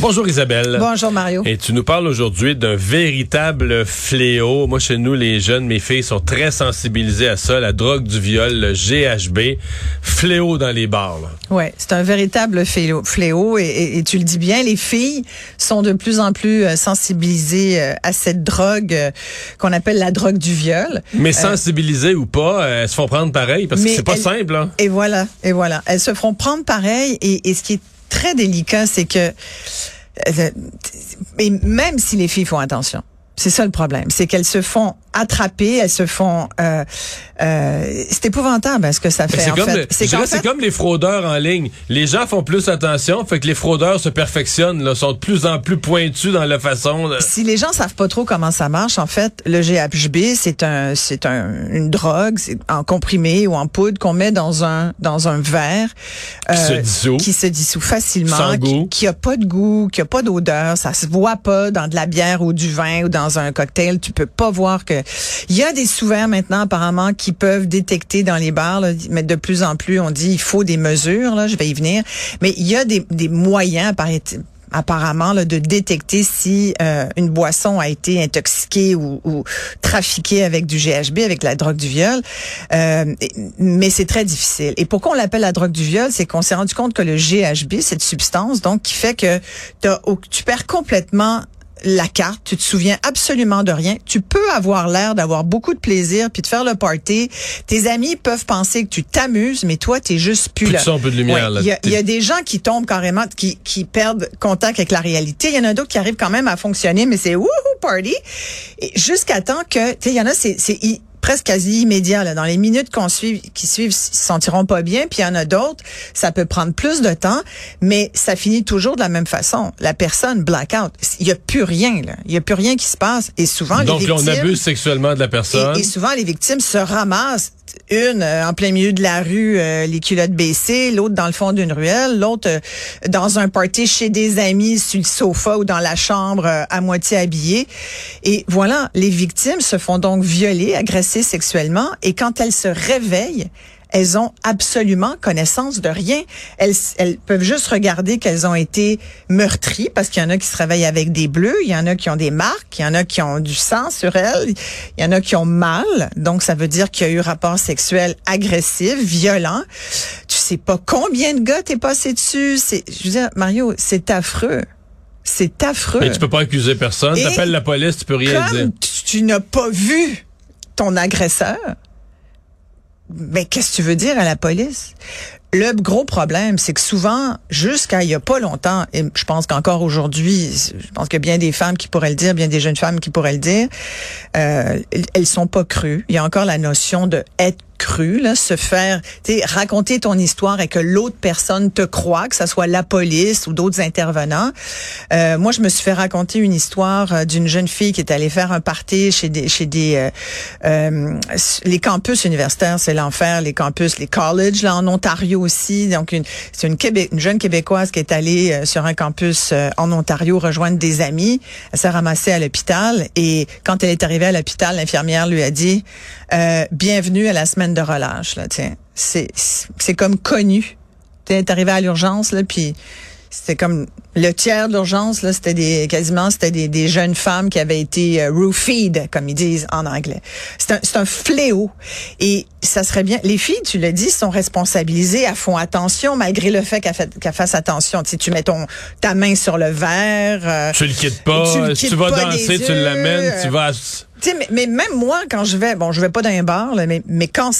Bonjour Isabelle. Bonjour Mario. Et tu nous parles aujourd'hui d'un véritable fléau. Moi, chez nous, les jeunes, mes filles sont très sensibilisées à ça, la drogue du viol, le GHB, fléau dans les bars. là. Ouais, c'est un véritable fléau. fléau et, et- et tu le dis bien, les filles sont de plus en plus euh, sensibilisées euh, à cette drogue euh, qu'on appelle la drogue du viol. Mais sensibilisées ou pas, elles se font prendre pareil parce que c'est pas elles- simple. Hein? Et voilà, et voilà. Elles se feront prendre pareil. Et, et ce qui est très délicat, c'est que, euh, et même si les filles font attention, c'est ça le problème, c'est qu'elles se font attraper, elles se font. Euh, euh, c'est épouvantable hein, ce que ça fait. C'est comme, fait. le- comme les fraudeurs en ligne. Les gens font plus attention, fait que les fraudeurs se perfectionnent, là, sont de plus en plus pointus dans la façon. De... Si les gens savent pas trop comment ça marche, en fait, le GHB, c'est un, c'est un, une drogue en comprimé ou en poudre qu'on met dans un, dans un verre euh, Qui se dissout. qui se dissout facilement, Sans qui, goût. qui a pas de goût, qui a pas d'odeur, ça se voit pas dans de la bière ou du vin ou dans un cocktail. Tu peux pas voir que. Il y a des sous-verts maintenant apparemment qui peuvent détecter dans les bars, là, mais de plus en plus on dit il faut des mesures. Là, je vais y venir, mais il y a des, des moyens apparemment là, de détecter si euh, une boisson a été intoxiquée ou, ou trafiquée avec du GHB, avec la drogue du viol. Euh, mais c'est très difficile. Et pourquoi on l'appelle la drogue du viol, c'est qu'on s'est rendu compte que le GHB, cette substance, donc qui fait que au- tu perds complètement la carte, tu te souviens absolument de rien. Tu peux avoir l'air d'avoir beaucoup de plaisir puis de faire le party. Tes amis peuvent penser que tu t'amuses, mais toi, t'es juste plus là. son, peu de lumière, là. Il y, a- il y a des gens qui tombent carrément, qui, qui perdent contact avec la réalité. Il y en a d'autres qui arrivent quand même à fonctionner, mais c'est wouhou party. Jusqu'à temps que, tu sais, il y en a, c'est presque quasi immédiat. Là. Dans les minutes qu'on suit, qui suivent, ils se sentiront pas bien. Puis il y en a d'autres, ça peut prendre plus de temps, mais ça finit toujours de la même façon. La personne blackout. Il y a plus rien. Là. Il y a plus rien qui se passe. Et souvent, Donc les là, on victimes, abuse sexuellement de la personne. et, et souvent, les victimes se ramassent. Une euh, en plein milieu de la rue, euh, les culottes baissées, l'autre dans le fond d'une ruelle, l'autre euh, dans un party chez des amis sur le sofa ou dans la chambre euh, à moitié habillée. Et voilà, les victimes se font donc violer, agresser sexuellement et quand elles se réveillent, elles ont absolument connaissance de rien. Elles, elles peuvent juste regarder qu'elles ont été meurtries parce qu'il y en a qui se réveillent avec des bleus, il y en a qui ont des marques, il y en a qui ont du sang sur elles, il y en a qui ont mal. Donc ça veut dire qu'il y a eu rapport sexuel agressif, violent. Tu sais pas combien de gars t'es passé dessus. C'est, je veux dire, Mario, c'est affreux. C'est affreux. Mais tu peux pas accuser personne. Et T'appelles la police, tu peux rien dire. Tu, tu n'as pas vu ton agresseur, mais qu'est-ce que tu veux dire à la police? Le gros problème, c'est que souvent, jusqu'à il y a pas longtemps, et je pense qu'encore aujourd'hui, je pense qu'il y a bien des femmes qui pourraient le dire, bien des jeunes femmes qui pourraient le dire, euh, elles sont pas crues. Il y a encore la notion de être cru, là, se faire, raconter ton histoire et que l'autre personne te croit, que ça soit la police ou d'autres intervenants. Euh, moi, je me suis fait raconter une histoire euh, d'une jeune fille qui est allée faire un party chez des, chez des, euh, euh, les campus universitaires, c'est l'enfer, les campus, les colleges là en Ontario aussi. Donc, c'est une, une jeune québécoise qui est allée euh, sur un campus euh, en Ontario rejoindre des amis. Elle s'est ramassée à l'hôpital et quand elle est arrivée à l'hôpital, l'infirmière lui a dit euh, bienvenue à la semaine de relâche. Là, tiens, c'est c'est comme connu. Tu es arrivé à l'urgence là, puis c'était comme le tiers de l'urgence là, c'était des quasiment c'était des, des jeunes femmes qui avaient été euh, roofied comme ils disent en anglais. C'est un c'est un fléau et ça serait bien les filles, tu l'as dit, sont responsabilisées, elles font attention malgré le fait qu'elles fait- qu'elles fassent attention. Tu sais, tu mets ton ta main sur le verre. euh, Tu le quittes pas. Tu le si tu quittes vas pas danser, tu l'amènes. Tu vas. Mais, même moi, quand je vais, bon, je vais pas dans un bar, mais, mais quand,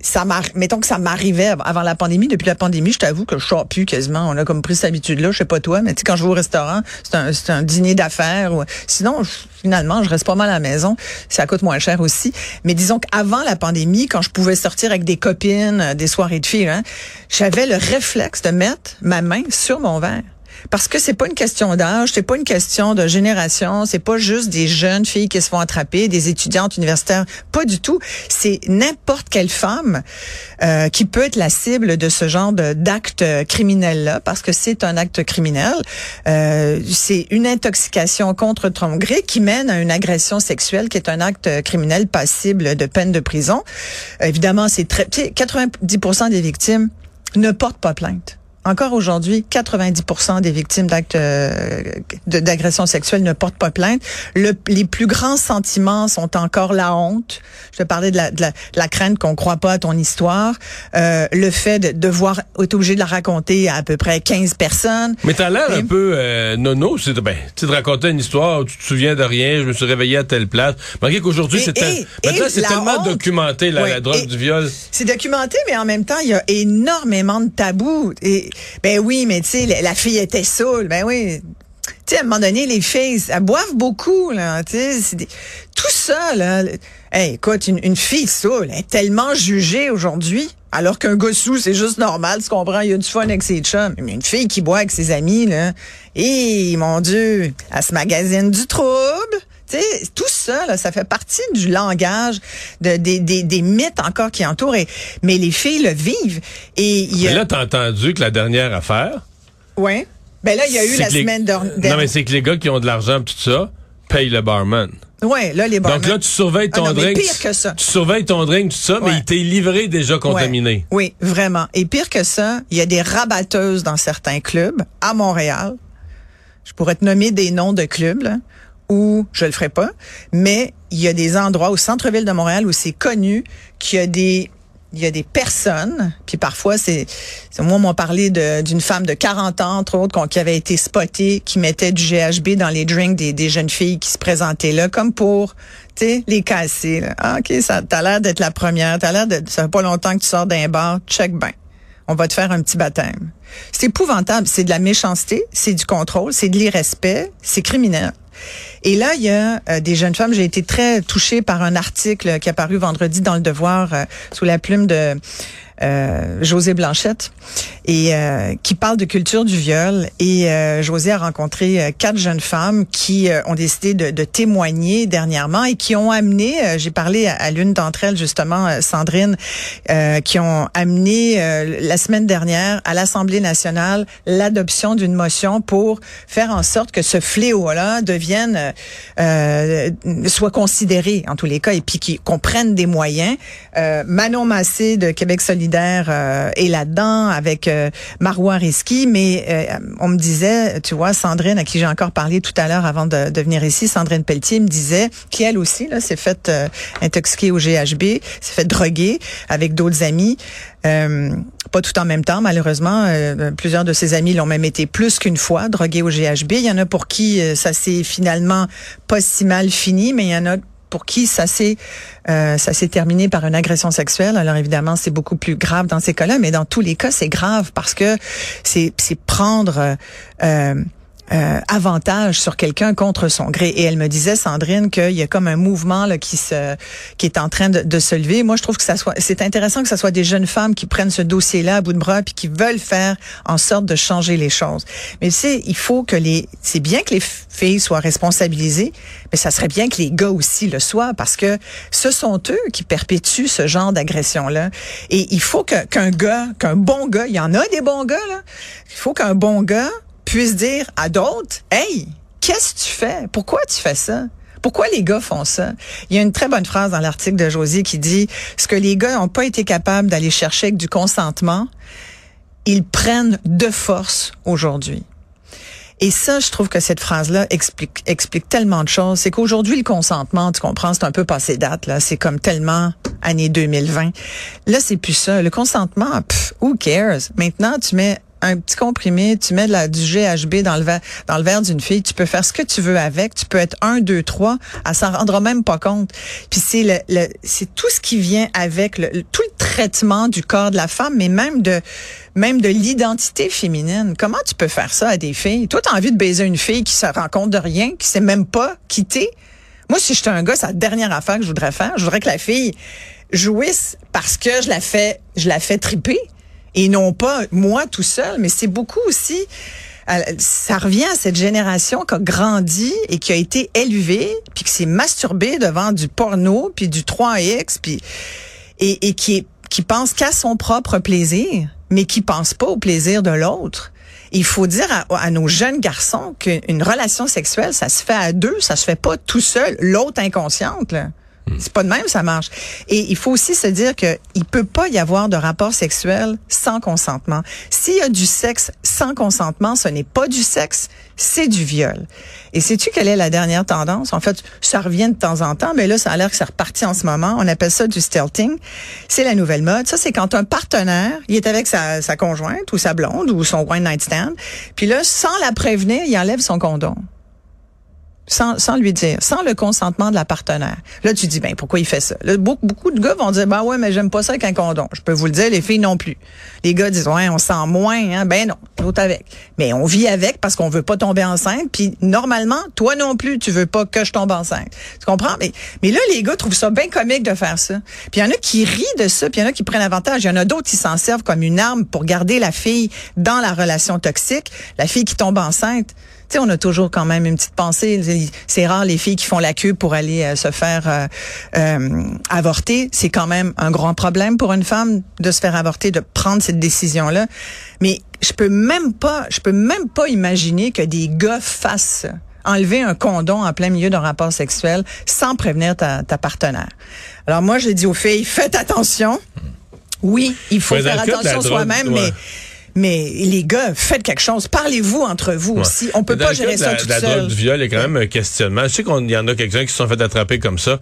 ça mettons que ça m'arrivait av- avant la pandémie, depuis la pandémie, je t'avoue que je sors plus quasiment. On a comme pris cette habitude-là, je sais pas toi, mais quand je vais au restaurant, c'est un, c'est un dîner d'affaires. Sinon, finalement, je reste pas mal à la maison. Ça coûte moins cher aussi. Mais disons qu'avant la pandémie, quand je pouvais sortir avec des copines, euh, des soirées de filles, hein, j'avais le réflexe de mettre ma main sur mon verre. Parce que c'est pas une question d'âge, c'est pas une question de génération, c'est pas juste des jeunes filles qui se font attraper, des étudiantes universitaires, pas du tout. C'est n'importe quelle femme euh, qui peut être la cible de ce genre d'acte criminel là, parce que c'est un acte criminel. Euh, c'est une intoxication contre ton gré qui mène à une agression sexuelle qui est un acte criminel passible de peine de prison. évidemment, c'est très 90% des victimes ne portent pas plainte. Encore aujourd'hui, 90% des victimes d'actes euh, d'agression sexuelle ne portent pas plainte. Le, les plus grands sentiments sont encore la honte. Je te parlais de la, de la, crainte qu'on croit pas à ton histoire, euh, le fait de devoir être obligé de la raconter à à peu près 15 personnes. Mais t'as l'air un peu euh, nono, c'est ben, tu de raconter une histoire où tu te souviens de rien, je me suis réveillé à telle place. Malgré qu'aujourd'hui c'est maintenant c'est tellement documenté la, la drogue du viol. C'est documenté, mais en même temps il y a énormément de tabous et ben oui, mais tu sais, la, fille était saoule. Ben oui. Tu sais, à un moment donné, les filles, elles boivent beaucoup, là. Tu sais, tout ça, là. Hey, écoute, une, fille saoule est tellement jugée aujourd'hui. Alors qu'un gars c'est juste normal, tu comprends? Il y a du fun avec ses chums. Mais une fille qui boit avec ses amis, là, et mon Dieu, elle se magasine du trouble. Tu sais, tout ça, là, ça fait partie du langage, de, des, des, des mythes encore qui entourent. mais les filles le vivent. Et y a... Là, t'as entendu que la dernière affaire... Oui. Ben là, il y a eu la semaine dernière. Non, mais c'est que les gars qui ont de l'argent tout ça payent le barman. Oui, là, les barman. Donc là, tu surveilles ton ah drink. pire que ça. Tu surveilles ton drink, tout ça, mais il t'est livré déjà contaminé. Oui, vraiment. Et pire que ça, il y a des rabatteuses dans certains clubs à Montréal. Je pourrais te nommer des noms de clubs, là, où je le ferai pas, mais il y a des endroits au centre-ville de Montréal où c'est connu qu'il y a des il y a des personnes, puis parfois c'est, moi m'ont parlé d'une femme de 40 ans entre autres qui avait été spotée, qui mettait du GHB dans les drinks des, jeunes filles qui se présentaient là comme pour les casser. Là. Ah, OK, ça t'as l'air d'être la première, t'as l'air de ça fait pas longtemps que tu sors d'un bar, check ben. On va te faire un petit baptême. C'est épouvantable, c'est de la méchanceté, c'est du contrôle, c'est de l'irrespect, c'est criminel. Et là, il y a euh, des jeunes femmes. J'ai été très touchée par un article qui a paru vendredi dans le Devoir euh, sous la plume de euh, José Blanchette et euh, qui parle de culture du viol. Et euh, José a rencontré quatre jeunes femmes qui ont décidé de, de, témoigner dernièrement et qui ont amené, j'ai parlé à, l'une d'entre elles justement, Sandrine, qui ont amené la semaine dernière à l'Assemblée nationale l'adoption d'une motion pour faire en sorte que ce fléau-là devienne, soit considéré en tous les cas et puis qu'on prenne des moyens. Manon Massé de Québec solidaire euh, est là-dedans avec euh, Marois Risky, mais euh, on me disait, tu vois, Sandrine, à qui j'ai encore parlé tout à l'heure avant de, venir ici, Sandrine Pelletier me disait qu'elle aussi là s'est faite intoxiquer au GHB, s'est fait droguer avec d'autres amis. pas tout en même temps, malheureusement. plusieurs de ses amis l'ont même été plus qu'une fois drogués au GHB. Il y en a pour qui ça s'est finalement pas si mal fini, mais il y en a pour qui ça s'est euh, ça s'est terminé par une agression sexuelle. Alors évidemment, c'est beaucoup plus grave dans ces cas-là, mais dans tous les cas, c'est grave parce que c'est c'est prendre euh, euh, avantage sur quelqu'un contre son gré. Et elle me disait, Sandrine, qu'il y a comme un mouvement là, qui se qui est en train de, de se lever. Moi, je trouve que ça soit c'est intéressant que ce soit des jeunes femmes qui prennent ce dossier-là à bout de bras puis qui veulent faire en sorte de changer les choses. Mais sais, il faut que les c'est bien que les filles soient responsabilisées, mais ça serait bien que les gars aussi le soient parce que ce sont eux qui perpétuent ce genre d'agression-là. Et il faut qu'un gars, qu'un bon gars, il y en a des bons gars là. Il faut qu'un bon gars puisse dire à d'autres, hey, qu'est-ce que tu fais? Pourquoi tu fais ça? Pourquoi les gars font ça? Il y a une très bonne phrase dans l'article de Josie qui dit, ce que les gars n'ont pas été capables d'aller chercher avec du consentement, ils prennent de force aujourd'hui. Et ça, je trouve que cette phrase-là explique, explique tellement de choses. C'est qu'aujourd'hui, le consentement, tu comprends, c'est un peu passé date, là. C'est comme tellement année 2020. Là, c'est plus ça. Le consentement, who cares? Maintenant, tu mets un petit comprimé, tu mets la, du GHB dans le verre, d'une fille, tu peux faire ce que tu veux avec, tu peux être un, deux, trois, elle s'en rendra même pas compte. Puis c'est le, le c'est tout ce qui vient avec le, tout le traitement du corps de la femme, mais même de même de l'identité féminine. Comment tu peux faire ça à des filles? Toi, t'as envie de baiser une fille qui se rend compte de rien, qui sait même pas quitter. Moi, si j'étais un gars, c'est la dernière affaire que je voudrais faire. Je voudrais que la fille jouisse parce que je la fais, je la fais triper et non pas moi tout seul, mais c'est beaucoup aussi Elle- ça revient à cette génération qui a grandi et qui a été élevée, puis qui s'est masturbée devant du porno, puis du 3X, puis et, qui qui pense qu'à son propre plaisir, mais qui pense pas au plaisir de l'autre. Il faut dire à, à nos jeunes garçons qu'une relation sexuelle, ça se fait à deux, ça se fait pas tout seul, l'autre inconsciente. Là. C'est pas de même, ça marche. Et il faut aussi se dire que il peut pas y avoir de rapport sexuel sans consentement. S'il y a du sexe sans consentement, ce n'est pas du sexe, c'est du viol. Et sais-tu quelle est la dernière tendance? En fait, ça revient de temps en temps, mais là, ça a l'air que c'est reparti en ce moment. On appelle ça du stealthing. C'est la nouvelle mode. Ça, c'est quand un partenaire, il est avec sa, sa conjointe ou sa blonde ou son one night stand, puis là, sans la prévenir, il enlève son condom sans, sans lui dire, sans le consentement de la partenaire. Là, tu dis, ben pourquoi il fait ça? Là, beaucoup, beaucoup de gars vont dire, ben ouais, mais j'aime pas ça avec un condom. Je peux vous le dire, les filles non plus. Les gars disent, ouais, on sent moins, hein? Ben non, l'autre avec. Mais on vit avec parce qu'on veut pas tomber enceinte. Puis normalement, toi non plus, tu veux pas que je tombe enceinte. Tu comprends? Mais, mais là, les gars trouvent ça bien comique de faire ça. Puis il y en a qui rient de ça, puis il y en a qui prennent avantage. Il y en a d'autres qui s'en servent comme une arme pour garder la fille dans la relation toxique, la fille qui tombe enceinte. Tu sais, on a toujours quand même une petite pensée. C'est rare les filles qui font la queue pour aller euh, se faire euh, euh, avorter. C'est quand même un grand problème pour une femme de se faire avorter, de prendre cette décision-là. Mais je peux même pas, je peux même pas imaginer que des gars fassent enlever un condom en plein milieu d'un rapport sexuel sans prévenir ta, ta partenaire. Alors moi, je dis aux filles, faites attention. Oui, il faut faire attention soi-même, ouais. mais mais les gars, faites quelque chose. Parlez-vous entre vous Ouais. aussi. On peut dans pas le gérer cas de ça la, tout la seul. drogue du viol, a quand même un questionnement. Je sais qu'il y en a quelques-uns qui se sont fait attraper comme ça.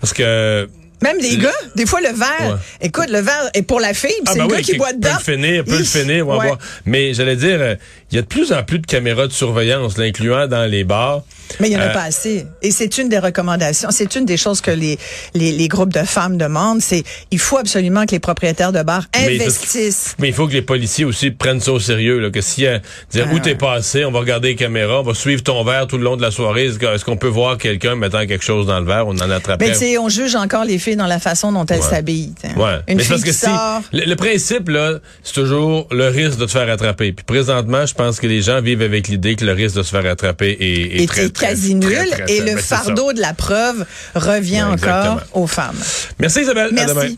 Parce que Même les gars, des fois le verre. Ouais. Écoute, le verre est pour la fille, puis c'est ben le gars qui boit peut dedans. le finir, peut le finir, ouais. Mais j'allais dire, euh, il y a de plus en plus de caméras de surveillance, l'incluant dans les bars. Mais il y en a Euh, pas assez. Et c'est une des recommandations. C'est une des choses que les, les, les groupes de femmes demandent. C'est il faut absolument que les propriétaires de bars investissent. Mais il faut que les policiers aussi prennent ça au sérieux. Là, que s'il y a dire Ah où t'es passé, on va regarder les caméras, on va suivre ton verre tout le long de la soirée. Est-ce qu'on peut voir quelqu'un mettant quelque chose dans le verre? On en attrape Mais tu on juge encore les filles dans la façon dont elles Ouais. s'habillent. Ouais. Une mais fille parce que qui si sort. le, le principe là, c'est toujours le risque de te faire attraper. Puis présentement, je pense que les gens vivent avec l'idée que le risque de se faire attraper est, très, quasi nul. très, très et le Ben, fardeau de la preuve revient Ouais, encore aux femmes. Merci Isabelle. À demain.